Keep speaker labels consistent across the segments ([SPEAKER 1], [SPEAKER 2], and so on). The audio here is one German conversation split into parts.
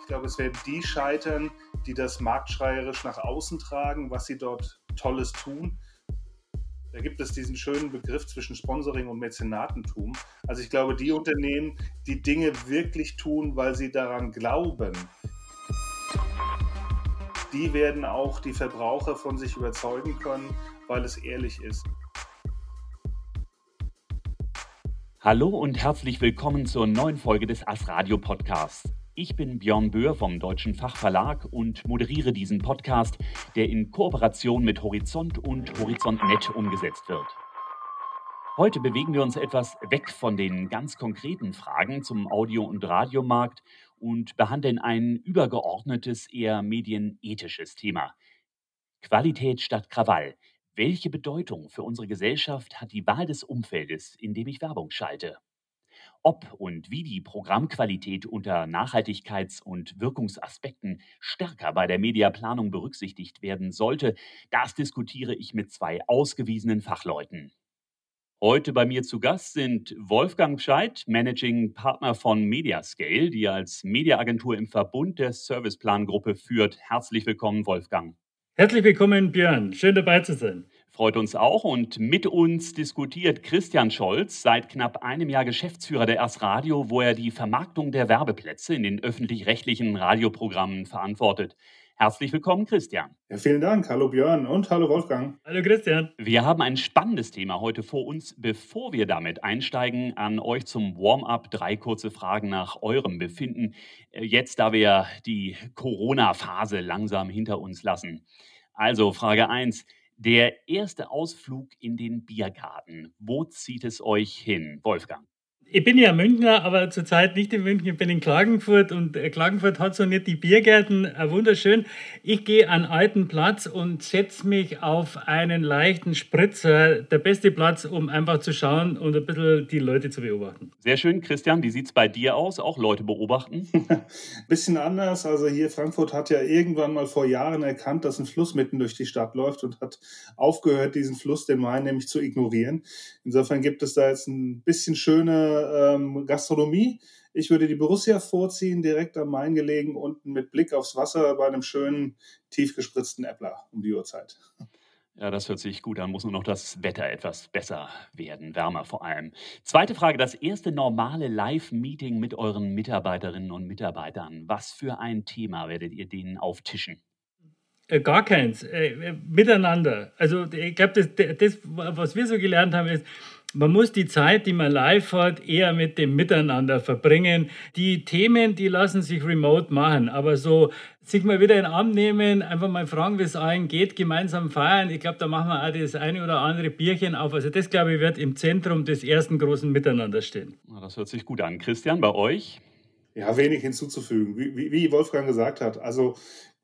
[SPEAKER 1] Ich glaube, es werden die scheitern, die das marktschreierisch nach außen tragen, was sie dort Tolles tun. Da gibt es diesen schönen Begriff zwischen Sponsoring und Mäzenatentum. Also ich glaube, die Unternehmen, die Dinge wirklich tun, weil sie daran glauben, die werden auch die Verbraucher von sich überzeugen können, weil es ehrlich ist.
[SPEAKER 2] Hallo und herzlich willkommen zur neuen Folge des As-Radio Podcasts. Ich bin Björn Böhr vom Deutschen Fachverlag und moderiere diesen Podcast, der in Kooperation mit Horizont und Horizontnet umgesetzt wird. Heute bewegen wir uns etwas weg von den ganz konkreten Fragen zum Audio- und Radiomarkt und behandeln ein übergeordnetes, eher medienethisches Thema. Qualität statt Krawall. Welche Bedeutung für unsere Gesellschaft hat die Wahl des Umfeldes, in dem ich Werbung schalte? Ob und wie die Programmqualität unter Nachhaltigkeits- und Wirkungsaspekten stärker bei der Mediaplanung berücksichtigt werden sollte, das diskutiere ich mit zwei ausgewiesenen Fachleuten. Heute bei mir zu Gast sind Wolfgang Scheid, Managing Partner von Mediascale, die als Mediaagentur im Verbund der Serviceplan-Gruppe führt. Herzlich willkommen, Wolfgang.
[SPEAKER 3] Herzlich willkommen, Björn. Schön dabei zu sein.
[SPEAKER 2] Freut uns auch und mit uns diskutiert Christian Scholz, seit knapp einem Jahr Geschäftsführer der Erst Radio, wo er die Vermarktung der Werbeplätze in den öffentlich-rechtlichen Radioprogrammen verantwortet. Herzlich willkommen, Christian.
[SPEAKER 1] Ja, vielen Dank. Hallo Björn und hallo Wolfgang.
[SPEAKER 3] Hallo Christian.
[SPEAKER 2] Wir haben ein spannendes Thema heute vor uns. Bevor wir damit einsteigen, an euch zum Warm-up drei kurze Fragen nach eurem Befinden. Äh, jetzt, da wir die Corona-Phase langsam hinter uns lassen. Also Frage 1. Der erste Ausflug in den Biergarten. Wo zieht es euch hin, Wolfgang?
[SPEAKER 3] Ich bin ja Münchner, aber zurzeit nicht in München. Ich bin in Klagenfurt und äh, Klagenfurt hat so nicht die Biergärten. Äh, wunderschön. Ich gehe an alten Platz und setze mich auf einen leichten Spritzer. Der beste Platz, um einfach zu schauen und ein bisschen die Leute zu beobachten.
[SPEAKER 2] Sehr schön, Christian. Wie sieht es bei dir aus? Auch Leute beobachten?
[SPEAKER 1] Bisschen anders. Also hier Frankfurt hat ja irgendwann mal vor Jahren erkannt, dass ein Fluss mitten durch die Stadt läuft und hat aufgehört, diesen Fluss, den Main, nämlich zu ignorieren. Insofern gibt es da jetzt ein bisschen schöne ähm, Gastronomie. Ich würde die Borussia vorziehen, direkt am Main gelegen, unten mit Blick aufs Wasser bei einem schönen, tief gespritzten Äppler um die Uhrzeit.
[SPEAKER 2] Ja, das hört sich gut an. Muss nur noch das Wetter etwas besser werden, wärmer vor allem. Zweite Frage: Das erste normale Live-Meeting mit euren Mitarbeiterinnen und Mitarbeitern. Was für ein Thema werdet ihr denen auftischen?
[SPEAKER 3] Äh, gar keins. Äh, miteinander. Also, ich glaube, das, das, was wir so gelernt haben, ist, man muss die Zeit, die man live hat, eher mit dem Miteinander verbringen. Die Themen, die lassen sich remote machen, aber so sich mal wieder in den Arm nehmen, einfach mal fragen, wie es allen geht, gemeinsam feiern. Ich glaube, da machen wir auch das eine oder andere Bierchen auf. Also das, glaube ich, wird im Zentrum des ersten großen Miteinanders stehen.
[SPEAKER 2] Das hört sich gut an. Christian, bei euch?
[SPEAKER 1] Ja, wenig hinzuzufügen. Wie, wie Wolfgang gesagt hat, also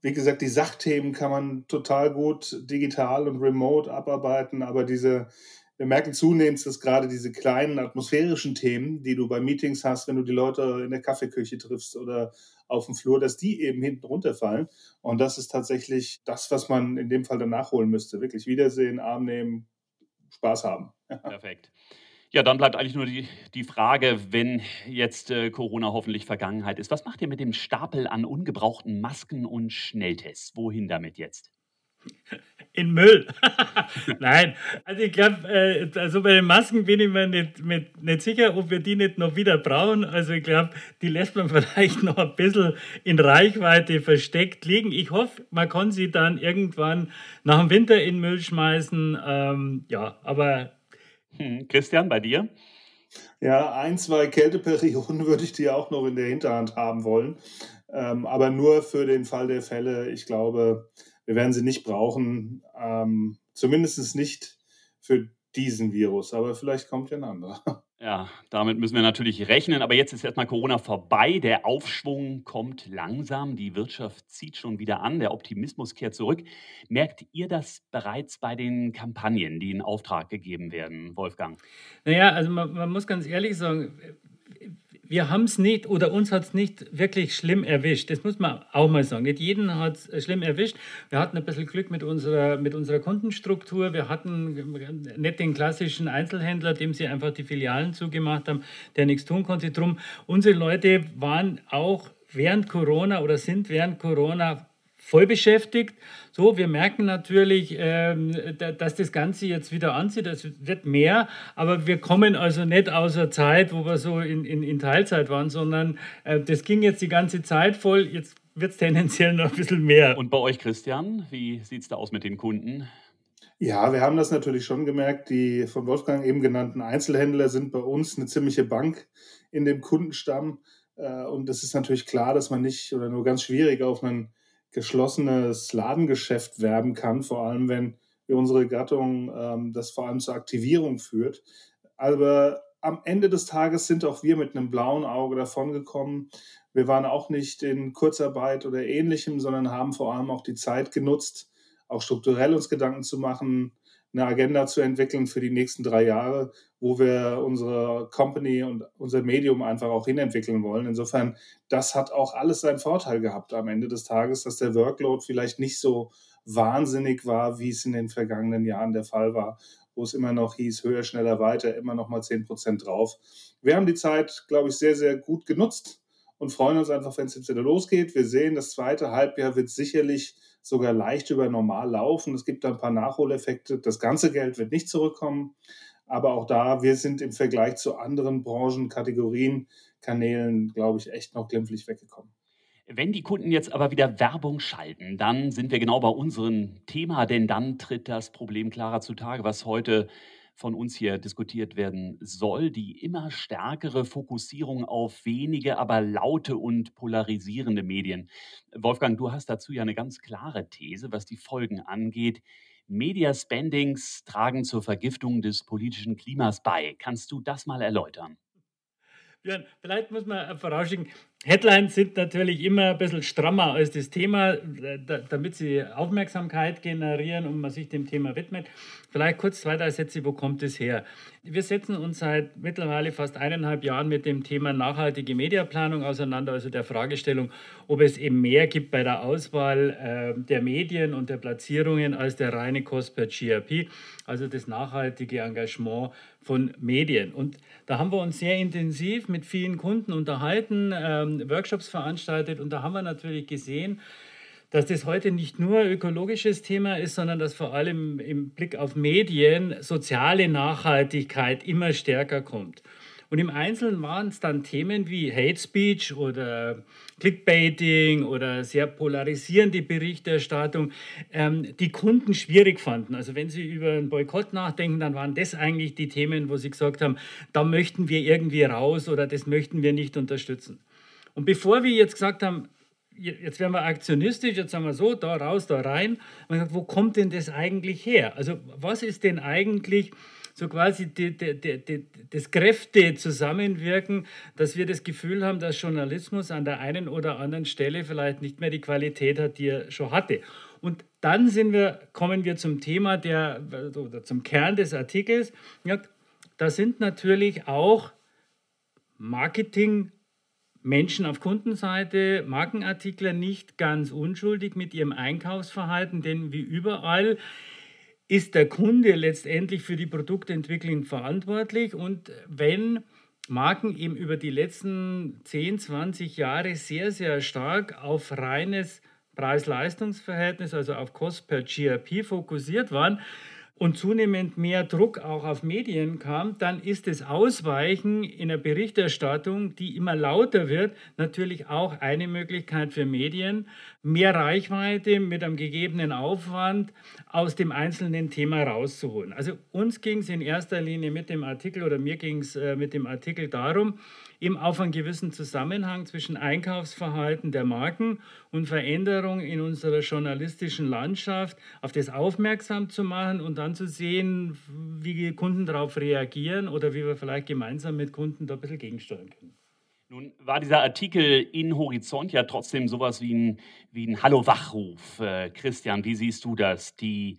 [SPEAKER 1] wie gesagt, die Sachthemen kann man total gut digital und remote abarbeiten, aber diese wir merken zunehmend, dass gerade diese kleinen atmosphärischen Themen, die du bei Meetings hast, wenn du die Leute in der Kaffeeküche triffst oder auf dem Flur, dass die eben hinten runterfallen. Und das ist tatsächlich das, was man in dem Fall dann nachholen müsste. Wirklich Wiedersehen, Arm nehmen, Spaß haben.
[SPEAKER 2] Perfekt. Ja, dann bleibt eigentlich nur die, die Frage, wenn jetzt äh, Corona hoffentlich Vergangenheit ist, was macht ihr mit dem Stapel an ungebrauchten Masken und Schnelltests? Wohin damit jetzt?
[SPEAKER 3] in Müll. Nein, also ich glaube, äh, also bei den Masken bin ich mir nicht, mit, nicht sicher, ob wir die nicht noch wieder brauchen. Also ich glaube, die lässt man vielleicht noch ein bisschen in Reichweite versteckt liegen. Ich hoffe, man kann sie dann irgendwann nach dem Winter in Müll schmeißen. Ähm, ja, aber...
[SPEAKER 2] Hm, Christian, bei dir?
[SPEAKER 1] Ja, ein, zwei Kälteperioden würde ich die auch noch in der Hinterhand haben wollen. Ähm, aber nur für den Fall der Fälle. Ich glaube, wir werden sie nicht brauchen, ähm, zumindest nicht für diesen Virus, aber vielleicht kommt ja ein anderer.
[SPEAKER 2] Ja, damit müssen wir natürlich rechnen. Aber jetzt ist erstmal Corona vorbei. Der Aufschwung kommt langsam. Die Wirtschaft zieht schon wieder an. Der Optimismus kehrt zurück. Merkt ihr das bereits bei den Kampagnen, die in Auftrag gegeben werden, Wolfgang?
[SPEAKER 3] Naja, also man, man muss ganz ehrlich sagen, wir haben es nicht oder uns hat es nicht wirklich schlimm erwischt. Das muss man auch mal sagen. Nicht jeden hat es schlimm erwischt. Wir hatten ein bisschen Glück mit unserer, mit unserer Kundenstruktur. Wir hatten nicht den klassischen Einzelhändler, dem sie einfach die Filialen zugemacht haben, der nichts tun konnte. Drum, unsere Leute waren auch während Corona oder sind während Corona voll beschäftigt. So, wir merken natürlich, ähm, dass das Ganze jetzt wieder anzieht. Es wird mehr, aber wir kommen also nicht aus einer Zeit, wo wir so in, in, in Teilzeit waren, sondern äh, das ging jetzt die ganze Zeit voll. Jetzt wird es tendenziell noch ein bisschen mehr.
[SPEAKER 2] Und bei euch, Christian, wie sieht es da aus mit den Kunden?
[SPEAKER 1] Ja, wir haben das natürlich schon gemerkt. Die von Wolfgang eben genannten Einzelhändler sind bei uns eine ziemliche Bank in dem Kundenstamm. Äh, und es ist natürlich klar, dass man nicht oder nur ganz schwierig auf einen geschlossenes Ladengeschäft werben kann, vor allem wenn unsere Gattung ähm, das vor allem zur Aktivierung führt. Aber am Ende des Tages sind auch wir mit einem blauen Auge davongekommen. Wir waren auch nicht in Kurzarbeit oder ähnlichem, sondern haben vor allem auch die Zeit genutzt, auch strukturell uns Gedanken zu machen, eine Agenda zu entwickeln für die nächsten drei Jahre, wo wir unsere Company und unser Medium einfach auch hinentwickeln wollen. Insofern, das hat auch alles seinen Vorteil gehabt am Ende des Tages, dass der Workload vielleicht nicht so wahnsinnig war, wie es in den vergangenen Jahren der Fall war, wo es immer noch hieß, höher, schneller, weiter, immer noch mal 10 Prozent drauf. Wir haben die Zeit, glaube ich, sehr, sehr gut genutzt und freuen uns einfach, wenn es jetzt wieder losgeht. Wir sehen, das zweite Halbjahr wird sicherlich sogar leicht über normal laufen. Es gibt da ein paar Nachholeffekte. Das ganze Geld wird nicht zurückkommen. Aber auch da, wir sind im Vergleich zu anderen Branchen, Kategorien, Kanälen, glaube ich, echt noch glimpflich weggekommen.
[SPEAKER 2] Wenn die Kunden jetzt aber wieder Werbung schalten, dann sind wir genau bei unserem Thema, denn dann tritt das Problem klarer zutage, was heute von uns hier diskutiert werden soll, die immer stärkere Fokussierung auf wenige, aber laute und polarisierende Medien. Wolfgang, du hast dazu ja eine ganz klare These, was die Folgen angeht. Media Spendings tragen zur Vergiftung des politischen Klimas bei. Kannst du das mal erläutern?
[SPEAKER 3] Björn, vielleicht muss man vorausschicken, Headlines sind natürlich immer ein bisschen strammer als das Thema, damit sie Aufmerksamkeit generieren und man sich dem Thema widmet. Vielleicht kurz zwei, drei Sätze, wo kommt es her? Wir setzen uns seit mittlerweile fast eineinhalb Jahren mit dem Thema nachhaltige Mediaplanung auseinander, also der Fragestellung, ob es eben mehr gibt bei der Auswahl äh, der Medien und der Platzierungen als der reine Cost per GRP, also das nachhaltige Engagement von Medien. Und da haben wir uns sehr intensiv mit vielen Kunden unterhalten. Ähm, Workshops veranstaltet und da haben wir natürlich gesehen, dass das heute nicht nur ökologisches Thema ist, sondern dass vor allem im Blick auf Medien soziale Nachhaltigkeit immer stärker kommt. Und im Einzelnen waren es dann Themen wie Hate Speech oder Clickbaiting oder sehr polarisierende Berichterstattung, ähm, die Kunden schwierig fanden. Also wenn sie über einen Boykott nachdenken, dann waren das eigentlich die Themen, wo sie gesagt haben, da möchten wir irgendwie raus oder das möchten wir nicht unterstützen. Und bevor wir jetzt gesagt haben, jetzt werden wir aktionistisch, jetzt sagen wir so, da raus, da rein, gesagt, wo kommt denn das eigentlich her? Also was ist denn eigentlich so quasi die, die, die, das Kräfte-Zusammenwirken, dass wir das Gefühl haben, dass Journalismus an der einen oder anderen Stelle vielleicht nicht mehr die Qualität hat, die er schon hatte. Und dann wir, kommen wir zum Thema der, oder zum Kern des Artikels. Ja, da sind natürlich auch Marketing Menschen auf Kundenseite, Markenartikler nicht ganz unschuldig mit ihrem Einkaufsverhalten, denn wie überall ist der Kunde letztendlich für die Produktentwicklung verantwortlich. Und wenn Marken eben über die letzten 10, 20 Jahre sehr, sehr stark auf reines Preis-Leistungs-Verhältnis, also auf Cost per GRP fokussiert waren, und zunehmend mehr Druck auch auf Medien kam, dann ist das Ausweichen in der Berichterstattung, die immer lauter wird, natürlich auch eine Möglichkeit für Medien, mehr Reichweite mit einem gegebenen Aufwand aus dem einzelnen Thema rauszuholen. Also uns ging es in erster Linie mit dem Artikel oder mir ging es äh, mit dem Artikel darum, eben auf einen gewissen Zusammenhang zwischen Einkaufsverhalten der Marken und Veränderung in unserer journalistischen Landschaft, auf das aufmerksam zu machen und dann zu sehen, wie Kunden darauf reagieren oder wie wir vielleicht gemeinsam mit Kunden da ein bisschen gegensteuern können.
[SPEAKER 2] Nun war dieser Artikel in Horizont ja trotzdem sowas wie ein, wie ein Hallo-Wachruf. Äh, Christian, wie siehst du das? Die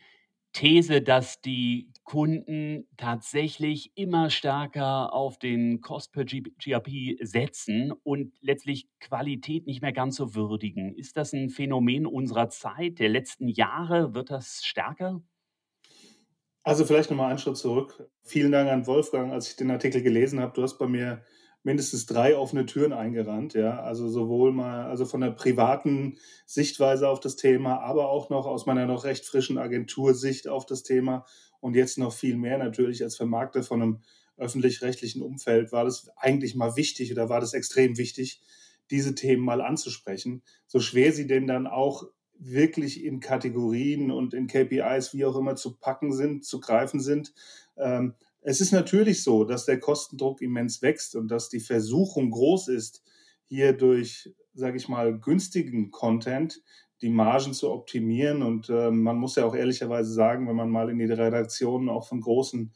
[SPEAKER 2] These, dass die Kunden tatsächlich immer stärker auf den Cost per GRP setzen und letztlich Qualität nicht mehr ganz so würdigen. Ist das ein Phänomen unserer Zeit, der letzten Jahre? Wird das stärker?
[SPEAKER 1] Also vielleicht nochmal einen Schritt zurück. Vielen Dank an Wolfgang, als ich den Artikel gelesen habe. Du hast bei mir mindestens drei offene Türen eingerannt, ja. Also sowohl mal, also von der privaten Sichtweise auf das Thema, aber auch noch aus meiner noch recht frischen Agentursicht auf das Thema und jetzt noch viel mehr natürlich als Vermarkter von einem öffentlich-rechtlichen Umfeld war das eigentlich mal wichtig oder war das extrem wichtig, diese Themen mal anzusprechen, so schwer sie denn dann auch wirklich in Kategorien und in KPIs, wie auch immer, zu packen sind, zu greifen sind. Ähm, es ist natürlich so, dass der Kostendruck immens wächst und dass die Versuchung groß ist, hier durch, sage ich mal, günstigen Content die Margen zu optimieren. Und äh, man muss ja auch ehrlicherweise sagen, wenn man mal in die Redaktionen auch von großen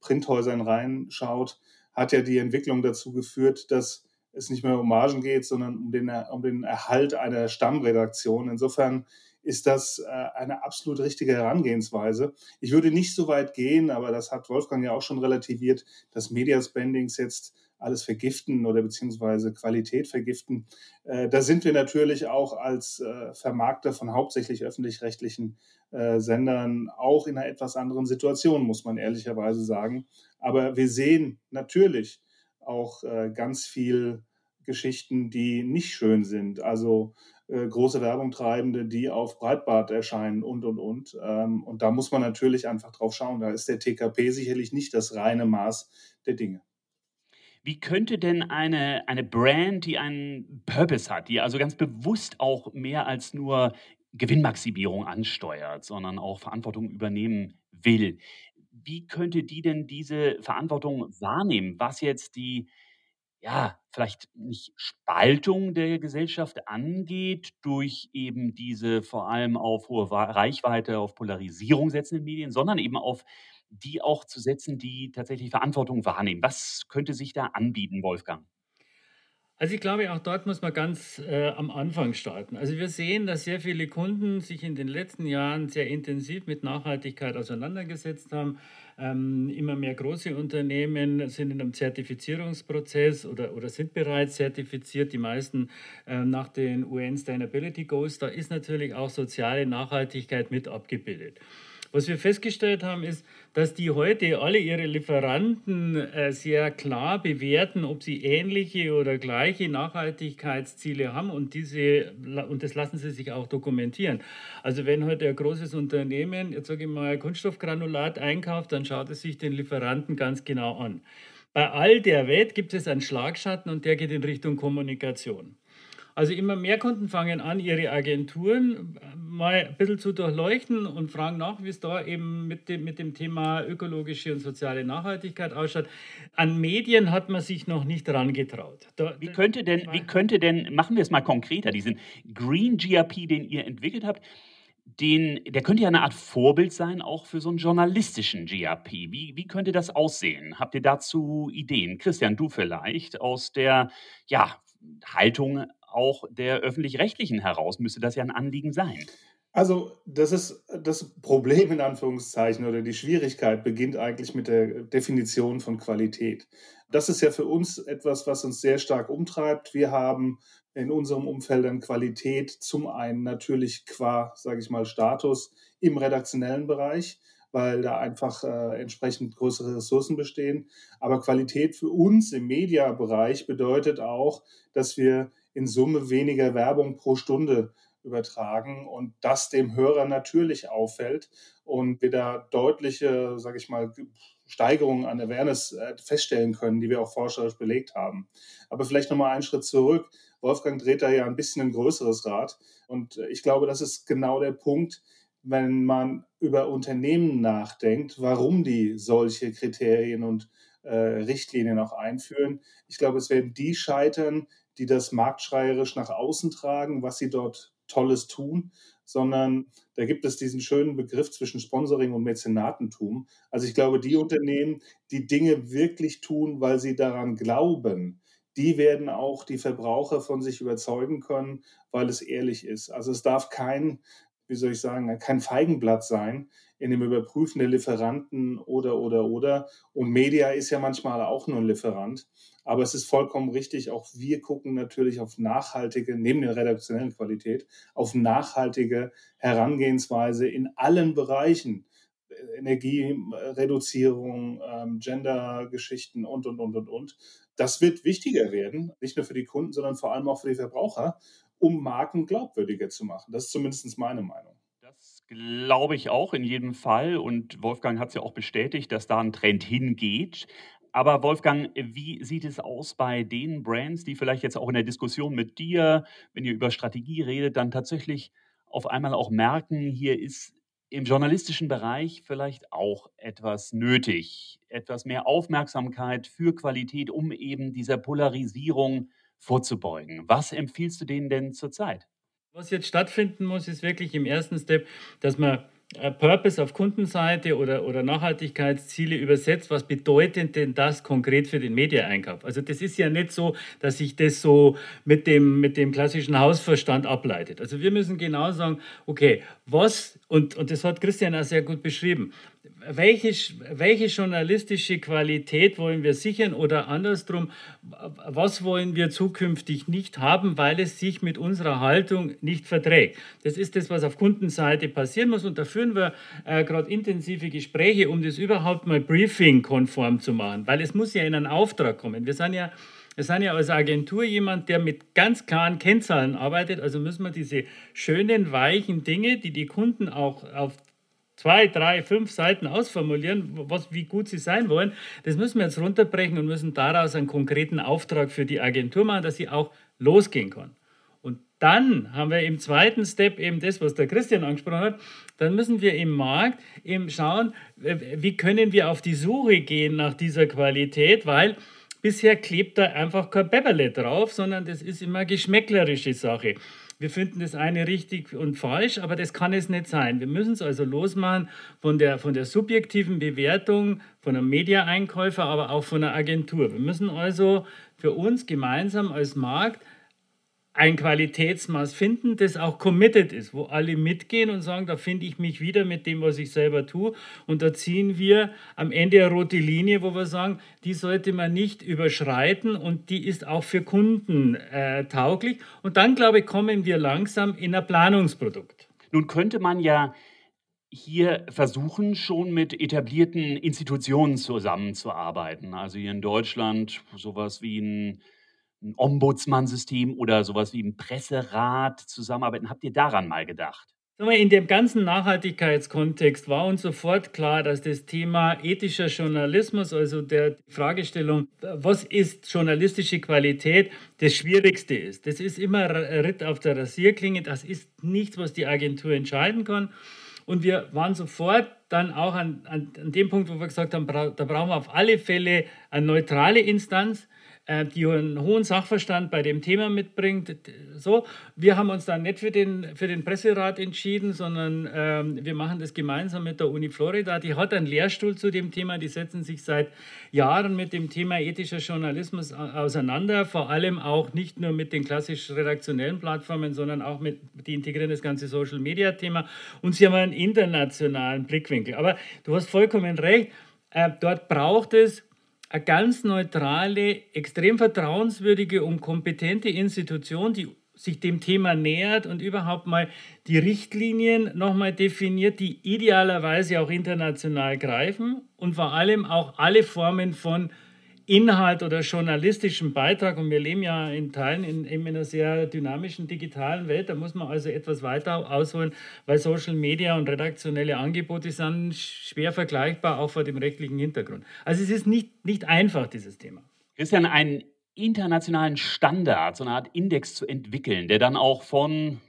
[SPEAKER 1] Printhäusern reinschaut, hat ja die Entwicklung dazu geführt, dass es nicht mehr um Margen geht, sondern um den, um den Erhalt einer Stammredaktion. Insofern ist das äh, eine absolut richtige Herangehensweise. Ich würde nicht so weit gehen, aber das hat Wolfgang ja auch schon relativiert, dass Media Spendings jetzt alles vergiften oder beziehungsweise Qualität vergiften. Äh, da sind wir natürlich auch als äh, Vermarkter von hauptsächlich öffentlich-rechtlichen Sendern auch in einer etwas anderen Situation, muss man ehrlicherweise sagen. Aber wir sehen natürlich auch ganz viel Geschichten, die nicht schön sind. Also äh, große Werbung treibende, die auf Breitbart erscheinen und, und, und. Ähm, und da muss man natürlich einfach drauf schauen. Da ist der TKP sicherlich nicht das reine Maß der Dinge.
[SPEAKER 2] Wie könnte denn eine, eine Brand, die einen Purpose hat, die also ganz bewusst auch mehr als nur Gewinnmaximierung ansteuert, sondern auch Verantwortung übernehmen will, wie könnte die denn diese Verantwortung wahrnehmen, was jetzt die, ja, vielleicht nicht Spaltung der Gesellschaft angeht, durch eben diese vor allem auf hohe Reichweite, auf Polarisierung setzenden Medien, sondern eben auf die auch zu setzen, die tatsächlich Verantwortung wahrnehmen. Was könnte sich da anbieten, Wolfgang?
[SPEAKER 3] Also ich glaube, auch dort muss man ganz äh, am Anfang starten. Also wir sehen, dass sehr viele Kunden sich in den letzten Jahren sehr intensiv mit Nachhaltigkeit auseinandergesetzt haben. Ähm, immer mehr große Unternehmen sind in einem Zertifizierungsprozess oder, oder sind bereits zertifiziert, die meisten äh, nach den UN Sustainability Goals. Da ist natürlich auch soziale Nachhaltigkeit mit abgebildet. Was wir festgestellt haben, ist, dass die heute alle ihre Lieferanten äh, sehr klar bewerten, ob sie ähnliche oder gleiche Nachhaltigkeitsziele haben und diese und das lassen sie sich auch dokumentieren. Also wenn heute ein großes Unternehmen, jetzt sage ich mal, Kunststoffgranulat einkauft, dann schaut es sich den Lieferanten ganz genau an. Bei all der Welt gibt es einen Schlagschatten und der geht in Richtung Kommunikation. Also immer mehr Kunden fangen an, ihre Agenturen mal ein bisschen zu durchleuchten und fragen nach, wie es da eben mit dem, mit dem Thema ökologische und soziale Nachhaltigkeit ausschaut. An Medien hat man sich noch nicht herangetraut.
[SPEAKER 2] wie könnte denn, wie könnte denn, machen wir es mal konkreter, diesen Green GRP, den ihr entwickelt habt, den, der könnte ja eine Art Vorbild sein, auch für so einen journalistischen GRP. Wie, wie könnte das aussehen? Habt ihr dazu Ideen? Christian, du vielleicht aus der ja, Haltung auch der öffentlich-rechtlichen heraus müsste das ja ein Anliegen sein.
[SPEAKER 1] Also das ist das Problem in Anführungszeichen oder die Schwierigkeit beginnt eigentlich mit der Definition von Qualität. Das ist ja für uns etwas, was uns sehr stark umtreibt. Wir haben in unserem Umfeld dann Qualität zum einen natürlich qua, sage ich mal, Status im redaktionellen Bereich, weil da einfach äh, entsprechend größere Ressourcen bestehen. Aber Qualität für uns im Mediabereich bedeutet auch, dass wir in Summe weniger Werbung pro Stunde übertragen und das dem Hörer natürlich auffällt und wir da deutliche, sage ich mal, Steigerungen an Awareness äh, feststellen können, die wir auch forscherisch belegt haben. Aber vielleicht nochmal einen Schritt zurück. Wolfgang dreht da ja ein bisschen ein größeres Rad und äh, ich glaube, das ist genau der Punkt, wenn man über Unternehmen nachdenkt, warum die solche Kriterien und äh, Richtlinien auch einführen. Ich glaube, es werden die scheitern, die das marktschreierisch nach außen tragen, was sie dort Tolles tun, sondern da gibt es diesen schönen Begriff zwischen Sponsoring und Mäzenatentum. Also ich glaube, die Unternehmen, die Dinge wirklich tun, weil sie daran glauben, die werden auch die Verbraucher von sich überzeugen können, weil es ehrlich ist. Also es darf kein wie soll ich sagen, kein Feigenblatt sein in dem Überprüfen der Lieferanten oder, oder, oder. Und Media ist ja manchmal auch nur ein Lieferant. Aber es ist vollkommen richtig, auch wir gucken natürlich auf nachhaltige, neben der redaktionellen Qualität, auf nachhaltige Herangehensweise in allen Bereichen. Energiereduzierung, ähm, Gender-Geschichten und, und, und, und, und. Das wird wichtiger werden, nicht nur für die Kunden, sondern vor allem auch für die Verbraucher, um Marken glaubwürdiger zu machen. Das ist zumindest meine Meinung.
[SPEAKER 2] Das glaube ich auch in jedem Fall. Und Wolfgang hat es ja auch bestätigt, dass da ein Trend hingeht. Aber Wolfgang, wie sieht es aus bei den Brands, die vielleicht jetzt auch in der Diskussion mit dir, wenn ihr über Strategie redet, dann tatsächlich auf einmal auch merken, hier ist im journalistischen Bereich vielleicht auch etwas nötig, etwas mehr Aufmerksamkeit für Qualität, um eben dieser Polarisierung vorzubeugen. Was empfiehlst du denen denn zurzeit?
[SPEAKER 3] Was jetzt stattfinden muss, ist wirklich im ersten Step, dass man Purpose auf Kundenseite oder, oder Nachhaltigkeitsziele übersetzt, was bedeutet denn das konkret für den Mediaeinkauf? Also das ist ja nicht so, dass sich das so mit dem, mit dem klassischen Hausverstand ableitet. Also wir müssen genau sagen, okay, was, und, und das hat Christian auch sehr gut beschrieben, welche, welche journalistische Qualität wollen wir sichern oder andersrum, was wollen wir zukünftig nicht haben, weil es sich mit unserer Haltung nicht verträgt. Das ist das, was auf Kundenseite passieren muss und da führen wir äh, gerade intensive Gespräche, um das überhaupt mal briefing-konform zu machen, weil es muss ja in einen Auftrag kommen. Wir sind ja wir sind ja als Agentur jemand, der mit ganz klaren Kennzahlen arbeitet. Also müssen wir diese schönen, weichen Dinge, die die Kunden auch auf zwei, drei, fünf Seiten ausformulieren, was, wie gut sie sein wollen. Das müssen wir jetzt runterbrechen und müssen daraus einen konkreten Auftrag für die Agentur machen, dass sie auch losgehen kann. Und dann haben wir im zweiten Step eben das, was der Christian angesprochen hat. Dann müssen wir im Markt eben schauen, wie können wir auf die Suche gehen nach dieser Qualität, weil bisher klebt da einfach kein Beverle drauf, sondern das ist immer geschmäcklerische Sache wir finden das eine richtig und falsch, aber das kann es nicht sein. Wir müssen es also losmachen von der, von der subjektiven Bewertung von einem Media-Einkäufer, aber auch von einer Agentur. Wir müssen also für uns gemeinsam als Markt ein Qualitätsmaß finden, das auch committed ist, wo alle mitgehen und sagen, da finde ich mich wieder mit dem, was ich selber tue. Und da ziehen wir am Ende eine rote Linie, wo wir sagen, die sollte man nicht überschreiten und die ist auch für Kunden äh, tauglich. Und dann, glaube ich, kommen wir langsam in ein Planungsprodukt.
[SPEAKER 2] Nun könnte man ja hier versuchen, schon mit etablierten Institutionen zusammenzuarbeiten. Also hier in Deutschland sowas wie ein ein Ombudsmann-System oder sowas wie ein Presserat zusammenarbeiten. Habt ihr daran mal gedacht?
[SPEAKER 3] In dem ganzen Nachhaltigkeitskontext war uns sofort klar, dass das Thema ethischer Journalismus, also der Fragestellung, was ist journalistische Qualität, das Schwierigste ist. Das ist immer Ritt auf der Rasierklinge. Das ist nichts, was die Agentur entscheiden kann. Und wir waren sofort dann auch an, an, an dem Punkt, wo wir gesagt haben, da brauchen wir auf alle Fälle eine neutrale Instanz, die einen hohen Sachverstand bei dem Thema mitbringt. So, wir haben uns dann nicht für den, für den Presserat entschieden, sondern ähm, wir machen das gemeinsam mit der Uni Florida. Die hat einen Lehrstuhl zu dem Thema, die setzen sich seit Jahren mit dem Thema ethischer Journalismus auseinander, vor allem auch nicht nur mit den klassisch redaktionellen Plattformen, sondern auch mit, die integrieren das ganze Social-Media-Thema und sie haben einen internationalen Blickwinkel. Aber du hast vollkommen recht, äh, dort braucht es eine ganz neutrale, extrem vertrauenswürdige und kompetente Institution, die sich dem Thema nähert und überhaupt mal die Richtlinien nochmal definiert, die idealerweise auch international greifen und vor allem auch alle Formen von Inhalt oder journalistischen Beitrag. Und wir leben ja in Teilen in, in einer sehr dynamischen digitalen Welt. Da muss man also etwas weiter ausholen, weil Social Media und redaktionelle Angebote sind schwer vergleichbar, auch vor dem rechtlichen Hintergrund. Also es ist nicht, nicht einfach, dieses Thema.
[SPEAKER 2] Christian, einen internationalen Standard, so eine Art Index zu entwickeln, der dann auch von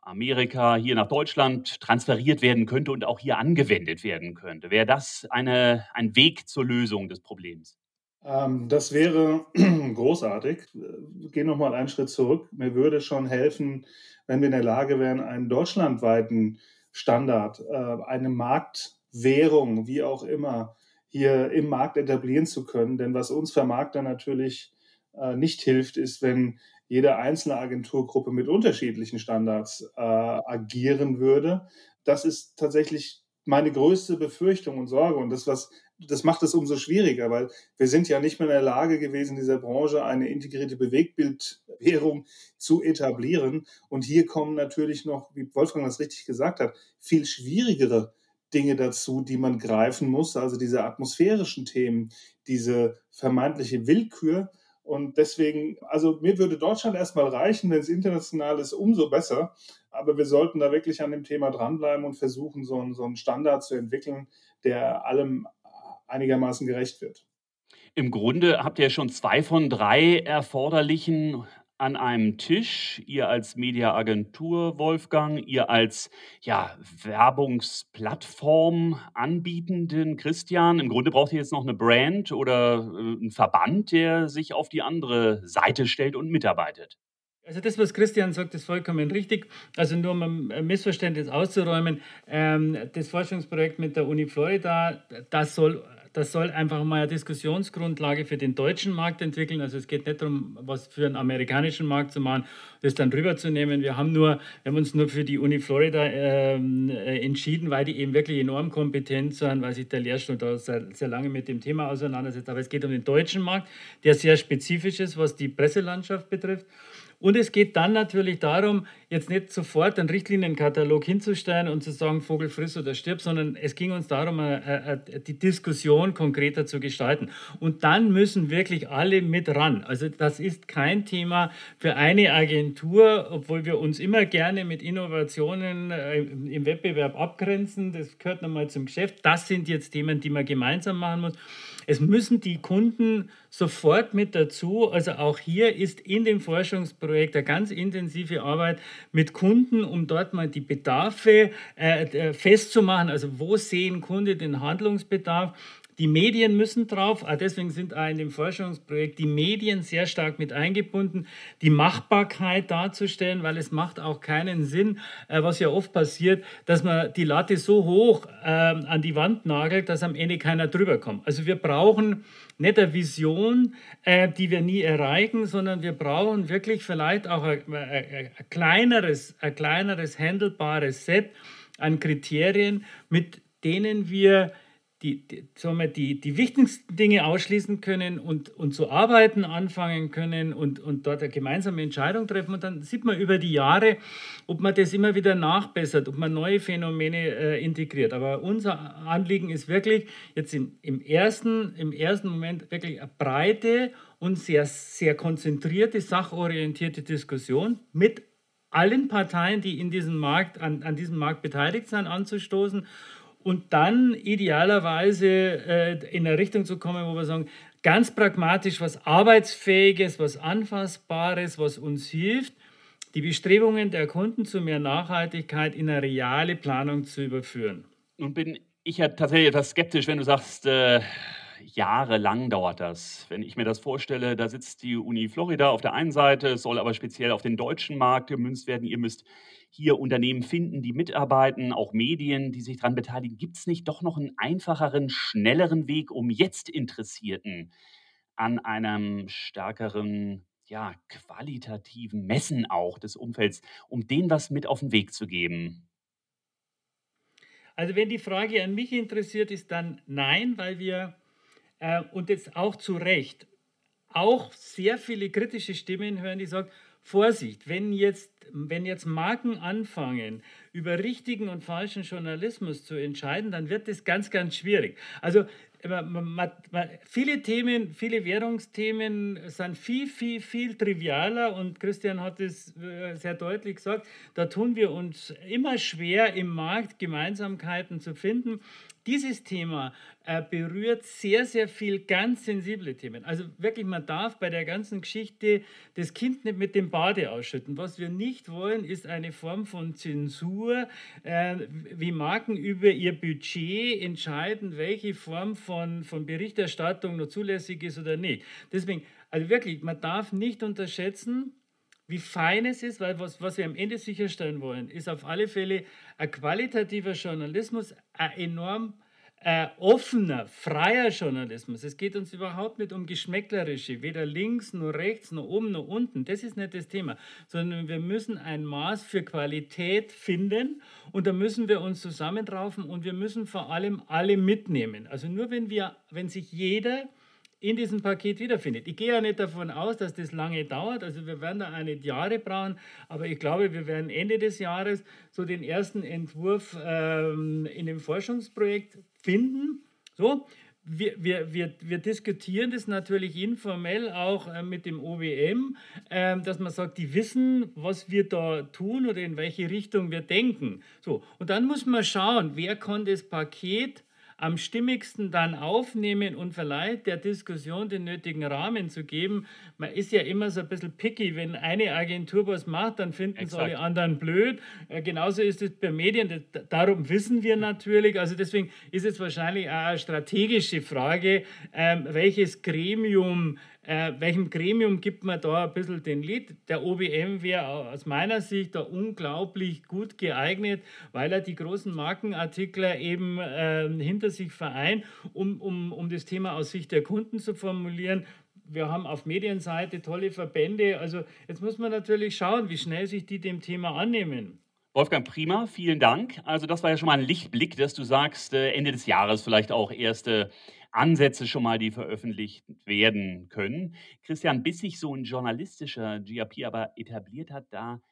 [SPEAKER 2] Amerika hier nach Deutschland transferiert werden könnte und auch hier angewendet werden könnte. Wäre das eine, ein Weg zur Lösung des Problems?
[SPEAKER 1] Ähm, das wäre großartig. Gehen noch mal einen Schritt zurück. Mir würde schon helfen, wenn wir in der Lage wären, einen deutschlandweiten Standard, äh, eine Marktwährung, wie auch immer, hier im Markt etablieren zu können. Denn was uns Vermarkter natürlich äh, nicht hilft, ist, wenn jede einzelne Agenturgruppe mit unterschiedlichen Standards äh, agieren würde. Das ist tatsächlich meine größte Befürchtung und Sorge. Und das, was, das macht es umso schwieriger, weil wir sind ja nicht mehr in der Lage gewesen, in dieser Branche eine integrierte Bewegbildwährung zu etablieren. Und hier kommen natürlich noch, wie Wolfgang das richtig gesagt hat, viel schwierigere Dinge dazu, die man greifen muss, also diese atmosphärischen Themen, diese vermeintliche Willkür. Und deswegen, also mir würde Deutschland erstmal reichen, wenn es international ist, umso besser. Aber wir sollten da wirklich an dem Thema dranbleiben und versuchen, so einen, so einen Standard zu entwickeln, der allem einigermaßen gerecht wird.
[SPEAKER 2] Im Grunde habt ihr schon zwei von drei erforderlichen an einem Tisch, ihr als Mediaagentur, Wolfgang, ihr als ja, Werbungsplattform anbietenden Christian. Im Grunde braucht ihr jetzt noch eine Brand oder äh, einen Verband, der sich auf die andere Seite stellt und mitarbeitet.
[SPEAKER 3] Also das, was Christian sagt, ist vollkommen richtig. Also nur um ein Missverständnis auszuräumen, ähm, das Forschungsprojekt mit der Uni Florida, das soll das soll einfach mal eine Diskussionsgrundlage für den deutschen Markt entwickeln. Also es geht nicht darum, was für einen amerikanischen Markt zu machen, das dann rüberzunehmen. Wir haben nur, wir haben uns nur für die Uni Florida ähm, äh, entschieden, weil die eben wirklich enorm kompetent sind, weil sich der Lehrstuhl da sehr, sehr lange mit dem Thema auseinandersetzt. Aber es geht um den deutschen Markt, der sehr spezifisch ist, was die Presselandschaft betrifft. Und es geht dann natürlich darum, jetzt nicht sofort einen Richtlinienkatalog hinzustellen und zu sagen, Vogel friss oder stirb, sondern es ging uns darum, äh, äh, die Diskussion konkreter zu gestalten. Und dann müssen wirklich alle mit ran. Also das ist kein Thema für eine Agentur, obwohl wir uns immer gerne mit Innovationen äh, im Wettbewerb abgrenzen. Das gehört nochmal zum Geschäft. Das sind jetzt Themen, die man gemeinsam machen muss. Es müssen die Kunden sofort mit dazu. Also auch hier ist in dem Forschungsprojekt eine ganz intensive Arbeit mit Kunden, um dort mal die Bedarfe äh, festzumachen. Also wo sehen Kunden den Handlungsbedarf? Die Medien müssen drauf, ah, deswegen sind auch in dem Forschungsprojekt die Medien sehr stark mit eingebunden, die Machbarkeit darzustellen, weil es macht auch keinen Sinn, äh, was ja oft passiert, dass man die Latte so hoch ähm, an die Wand nagelt, dass am Ende keiner drüber kommt. Also wir brauchen nicht eine Vision, äh, die wir nie erreichen, sondern wir brauchen wirklich vielleicht auch ein, ein, ein kleineres, ein kleineres, handelbares Set an Kriterien, mit denen wir die, die, sagen wir, die, die wichtigsten Dinge ausschließen können und, und zu arbeiten anfangen können und, und dort eine gemeinsame Entscheidung treffen. Und dann sieht man über die Jahre, ob man das immer wieder nachbessert, ob man neue Phänomene äh, integriert. Aber unser Anliegen ist wirklich jetzt in, im, ersten, im ersten Moment wirklich eine breite und sehr, sehr konzentrierte, sachorientierte Diskussion mit allen Parteien, die in diesem Markt, an, an diesem Markt beteiligt sind, anzustoßen und dann idealerweise äh, in eine Richtung zu kommen, wo wir sagen, ganz pragmatisch was Arbeitsfähiges, was Anfassbares, was uns hilft, die Bestrebungen der Kunden zu mehr Nachhaltigkeit in eine reale Planung zu überführen.
[SPEAKER 2] Nun bin ich ja tatsächlich etwas skeptisch, wenn du sagst, äh, jahrelang dauert das. Wenn ich mir das vorstelle, da sitzt die Uni Florida auf der einen Seite, es soll aber speziell auf den deutschen Markt gemünzt werden. Ihr müsst hier Unternehmen finden, die mitarbeiten, auch Medien, die sich daran beteiligen. Gibt es nicht doch noch einen einfacheren, schnelleren Weg, um jetzt Interessierten an einem stärkeren, ja, qualitativen Messen auch des Umfelds, um denen was mit auf den Weg zu geben?
[SPEAKER 3] Also wenn die Frage an mich interessiert, ist dann nein, weil wir, äh, und jetzt auch zu Recht, auch sehr viele kritische Stimmen hören, die sagen, Vorsicht, wenn jetzt, wenn jetzt Marken anfangen, über richtigen und falschen Journalismus zu entscheiden, dann wird das ganz, ganz schwierig. Also viele Themen, viele Währungsthemen sind viel, viel, viel trivialer und Christian hat es äh, sehr deutlich gesagt, da tun wir uns immer schwer im Markt Gemeinsamkeiten zu finden. Dieses Thema äh, berührt sehr, sehr viel ganz sensible Themen. Also wirklich, man darf bei der ganzen Geschichte das Kind nicht mit dem Bade ausschütten. Was wir nicht wollen, ist eine Form von Zensur, äh, wie Marken über ihr Budget entscheiden, welche Form von, von Berichterstattung noch zulässig ist oder nicht. Deswegen, also wirklich, man darf nicht unterschätzen, wie fein es ist, weil was, was wir am Ende sicherstellen wollen, ist auf alle Fälle ein qualitativer Journalismus, ein enorm äh, offener, freier Journalismus. Es geht uns überhaupt nicht um Geschmäcklerische, weder links noch rechts noch oben noch unten. Das ist nicht das Thema, sondern wir müssen ein Maß für Qualität finden und da müssen wir uns zusammenraufen und wir müssen vor allem alle mitnehmen. Also nur wenn wir, wenn sich jeder in diesem Paket wiederfindet. Ich gehe ja nicht davon aus, dass das lange dauert. Also wir werden da einige Jahre brauchen, aber ich glaube, wir werden Ende des Jahres so den ersten Entwurf ähm, in dem Forschungsprojekt finden. So, wir, wir, wir, wir diskutieren das natürlich informell auch äh, mit dem OWM, äh, dass man sagt, die wissen, was wir da tun oder in welche Richtung wir denken. So, und dann muss man schauen, wer kann das Paket am stimmigsten dann aufnehmen und vielleicht der Diskussion den nötigen Rahmen zu geben. Man ist ja immer so ein bisschen picky, wenn eine Agentur was macht, dann finden es alle anderen blöd. Äh, genauso ist es bei Medien, darum wissen wir natürlich, also deswegen ist es wahrscheinlich auch eine strategische Frage, ähm, welches Gremium äh, welchem Gremium gibt man da ein bisschen den Lied? Der OBM wäre aus meiner Sicht da unglaublich gut geeignet, weil er die großen Markenartikler eben äh, hinter sich vereint, um, um, um das Thema aus Sicht der Kunden zu formulieren. Wir haben auf Medienseite tolle Verbände. Also jetzt muss man natürlich schauen, wie schnell sich die dem Thema annehmen.
[SPEAKER 2] Wolfgang, prima, vielen Dank. Also das war ja schon mal ein Lichtblick, dass du sagst, äh, Ende des Jahres vielleicht auch erste Ansätze schon mal, die veröffentlicht werden können. Christian, bis sich so ein journalistischer GRP aber etabliert hat, da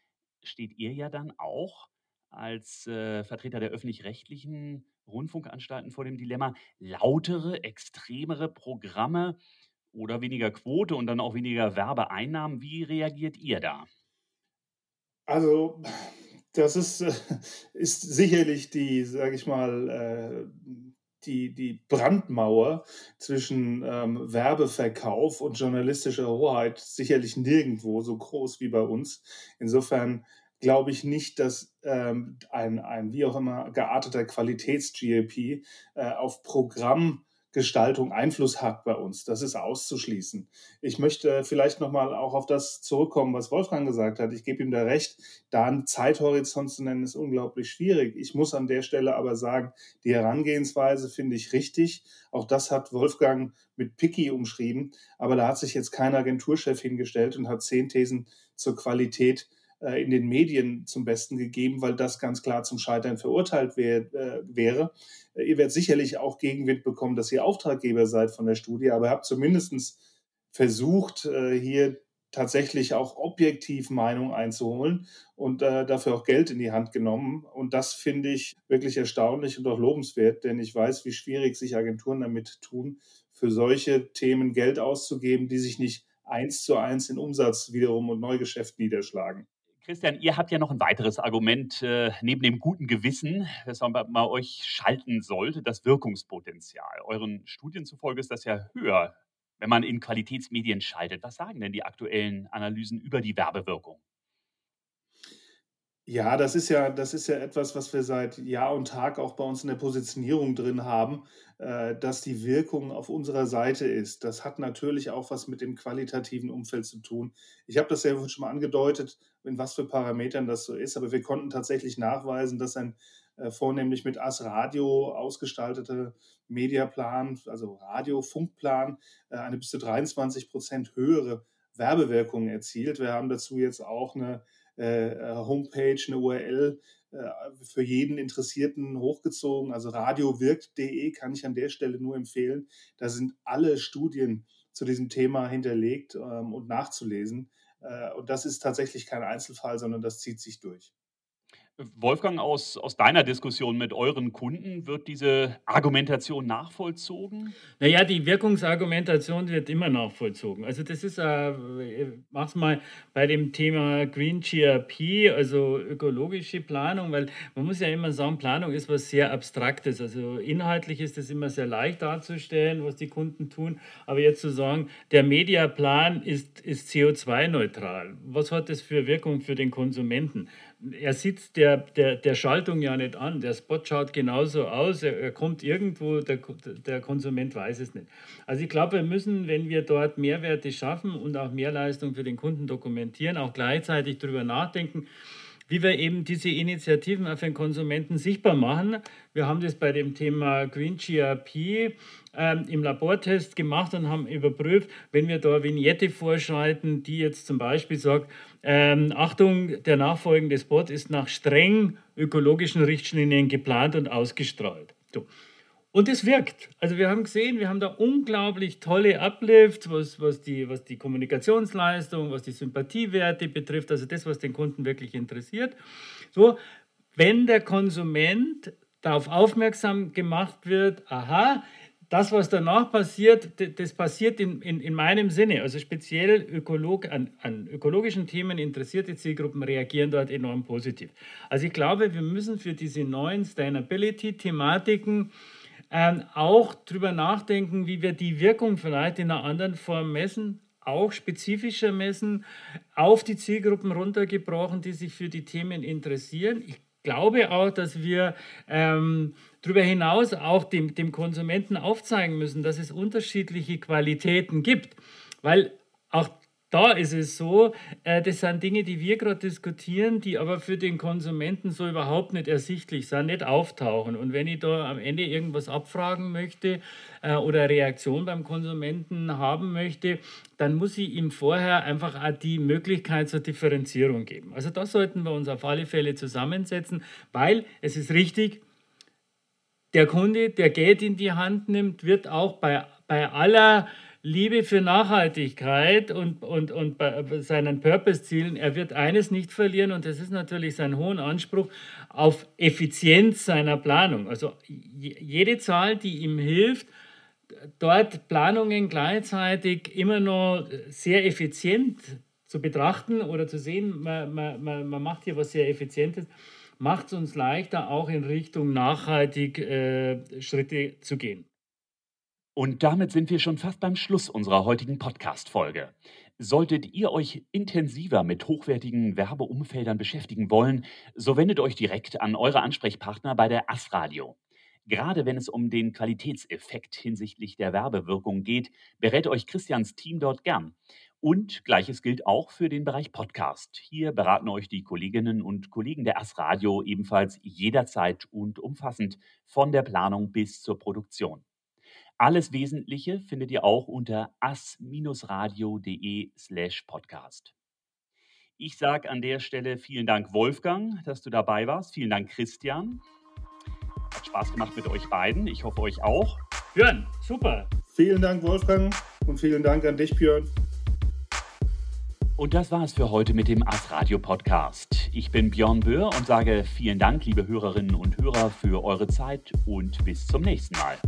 [SPEAKER 2] steht ihr ja dann auch als äh, Vertreter der öffentlich-rechtlichen Rundfunkanstalten vor dem Dilemma, lautere, extremere Programme oder weniger Quote und dann auch weniger Werbeeinnahmen. Wie reagiert ihr da?
[SPEAKER 1] Also, das ist, äh, ist sicherlich die, sage ich mal, äh, die, die Brandmauer zwischen ähm, Werbeverkauf und journalistischer Hoheit sicherlich nirgendwo so groß wie bei uns. Insofern glaube ich nicht, dass ähm, ein, ein wie auch immer gearteter Qualitäts-GLP äh, auf Programm Gestaltung Einfluss hat bei uns. Das ist auszuschließen. Ich möchte vielleicht nochmal auch auf das zurückkommen, was Wolfgang gesagt hat. Ich gebe ihm da recht. Da einen Zeithorizont zu nennen, ist unglaublich schwierig. Ich muss an der Stelle aber sagen, die Herangehensweise finde ich richtig. Auch das hat Wolfgang mit Picky umschrieben. Aber da hat sich jetzt kein Agenturchef hingestellt und hat zehn Thesen zur Qualität in den Medien zum Besten gegeben, weil das ganz klar zum Scheitern verurteilt wär, äh, wäre. Äh, ihr werdet sicherlich auch Gegenwind bekommen, dass ihr Auftraggeber seid von der Studie, aber ihr habt zumindest versucht, äh, hier tatsächlich auch objektiv Meinung einzuholen und äh, dafür auch Geld in die Hand genommen. Und das finde ich wirklich erstaunlich und auch lobenswert, denn ich weiß, wie schwierig sich Agenturen damit tun, für solche Themen Geld auszugeben, die sich nicht eins zu eins in Umsatz wiederum und Neugeschäft niederschlagen.
[SPEAKER 2] Christian, ihr habt ja noch ein weiteres Argument äh, neben dem guten Gewissen, das man bei euch schalten sollte, das Wirkungspotenzial. Euren Studien zufolge ist das ja höher, wenn man in Qualitätsmedien schaltet. Was sagen denn die aktuellen Analysen über die Werbewirkung?
[SPEAKER 1] Ja, das ist ja, das ist ja etwas, was wir seit Jahr und Tag auch bei uns in der Positionierung drin haben, äh, dass die Wirkung auf unserer Seite ist. Das hat natürlich auch was mit dem qualitativen Umfeld zu tun. Ich habe das ja schon mal angedeutet, in was für Parametern das so ist, aber wir konnten tatsächlich nachweisen, dass ein äh, vornehmlich mit AS Radio ausgestalteter Mediaplan, also Radio-Funkplan, äh, eine bis zu 23 Prozent höhere Werbewirkung erzielt. Wir haben dazu jetzt auch eine Homepage, eine URL äh, für jeden Interessierten hochgezogen. Also radiowirkt.de kann ich an der Stelle nur empfehlen. Da sind alle Studien zu diesem Thema hinterlegt ähm, und nachzulesen. Äh, und das ist tatsächlich kein Einzelfall, sondern das zieht sich durch.
[SPEAKER 2] Wolfgang, aus, aus deiner Diskussion mit euren Kunden, wird diese Argumentation nachvollzogen?
[SPEAKER 3] Naja, die Wirkungsargumentation wird immer nachvollzogen. Also das ist, äh, mach's mal bei dem Thema Green GRP, also ökologische Planung, weil man muss ja immer sagen, Planung ist was sehr Abstraktes. Also inhaltlich ist es immer sehr leicht darzustellen, was die Kunden tun. Aber jetzt zu sagen, der Mediaplan ist, ist CO2-neutral, was hat das für Wirkung für den Konsumenten? Er sieht der, der, der Schaltung ja nicht an. Der Spot schaut genauso aus, er, er kommt irgendwo, der, der Konsument weiß es nicht. Also ich glaube, wir müssen, wenn wir dort Mehrwerte schaffen und auch Mehrleistung für den Kunden dokumentieren, auch gleichzeitig darüber nachdenken, wie wir eben diese Initiativen auf den Konsumenten sichtbar machen. Wir haben das bei dem Thema Green GRP ähm, im Labortest gemacht und haben überprüft, wenn wir da Vignette vorschalten, die jetzt zum Beispiel sagt, ähm, Achtung, der nachfolgende Spot ist nach streng ökologischen Richtlinien geplant und ausgestrahlt. So. Und es wirkt. Also wir haben gesehen, wir haben da unglaublich tolle Uplifts, was, was, die, was die Kommunikationsleistung, was die Sympathiewerte betrifft, also das, was den Kunden wirklich interessiert. So, wenn der Konsument darauf aufmerksam gemacht wird, aha, das, was danach passiert, das passiert in, in, in meinem Sinne. Also speziell Ökolog, an, an ökologischen Themen interessierte Zielgruppen reagieren dort enorm positiv. Also ich glaube, wir müssen für diese neuen Sustainability-Thematiken ähm, auch darüber nachdenken, wie wir die Wirkung vielleicht in einer anderen Form messen, auch spezifischer messen, auf die Zielgruppen runtergebrochen, die sich für die Themen interessieren. Ich glaube auch, dass wir ähm, darüber hinaus auch dem, dem Konsumenten aufzeigen müssen, dass es unterschiedliche Qualitäten gibt. Weil auch da ist es so, äh, das sind Dinge, die wir gerade diskutieren, die aber für den Konsumenten so überhaupt nicht ersichtlich sind, nicht auftauchen. Und wenn ich da am Ende irgendwas abfragen möchte äh, oder Reaktion beim Konsumenten haben möchte, dann muss ich ihm vorher einfach auch die Möglichkeit zur Differenzierung geben. Also da sollten wir uns auf alle Fälle zusammensetzen, weil es ist richtig, der Kunde, der Geld in die Hand nimmt, wird auch bei, bei aller Liebe für Nachhaltigkeit und, und, und seinen Purpose-Zielen, er wird eines nicht verlieren und das ist natürlich sein hohen Anspruch auf Effizienz seiner Planung. Also jede Zahl, die ihm hilft, dort Planungen gleichzeitig immer noch sehr effizient zu betrachten oder zu sehen, man, man, man macht hier was sehr Effizientes, macht es uns leichter, auch in Richtung nachhaltig äh, Schritte zu gehen.
[SPEAKER 2] Und damit sind wir schon fast beim Schluss unserer heutigen Podcast-Folge. Solltet ihr euch intensiver mit hochwertigen Werbeumfeldern beschäftigen wollen, so wendet euch direkt an eure Ansprechpartner bei der AS-Radio. Gerade wenn es um den Qualitätseffekt hinsichtlich der Werbewirkung geht, berät euch Christians Team dort gern. Und gleiches gilt auch für den Bereich Podcast. Hier beraten euch die Kolleginnen und Kollegen der AS-Radio ebenfalls jederzeit und umfassend von der Planung bis zur Produktion. Alles Wesentliche findet ihr auch unter as-radio.de slash podcast. Ich sage an der Stelle vielen Dank, Wolfgang, dass du dabei warst. Vielen Dank, Christian. Hat Spaß gemacht mit euch beiden. Ich hoffe, euch auch.
[SPEAKER 3] Björn, super.
[SPEAKER 1] Vielen Dank, Wolfgang. Und vielen Dank an dich, Björn.
[SPEAKER 2] Und das war es für heute mit dem As Radio Podcast. Ich bin Björn Böhr und sage vielen Dank, liebe Hörerinnen und Hörer, für eure Zeit und bis zum nächsten Mal.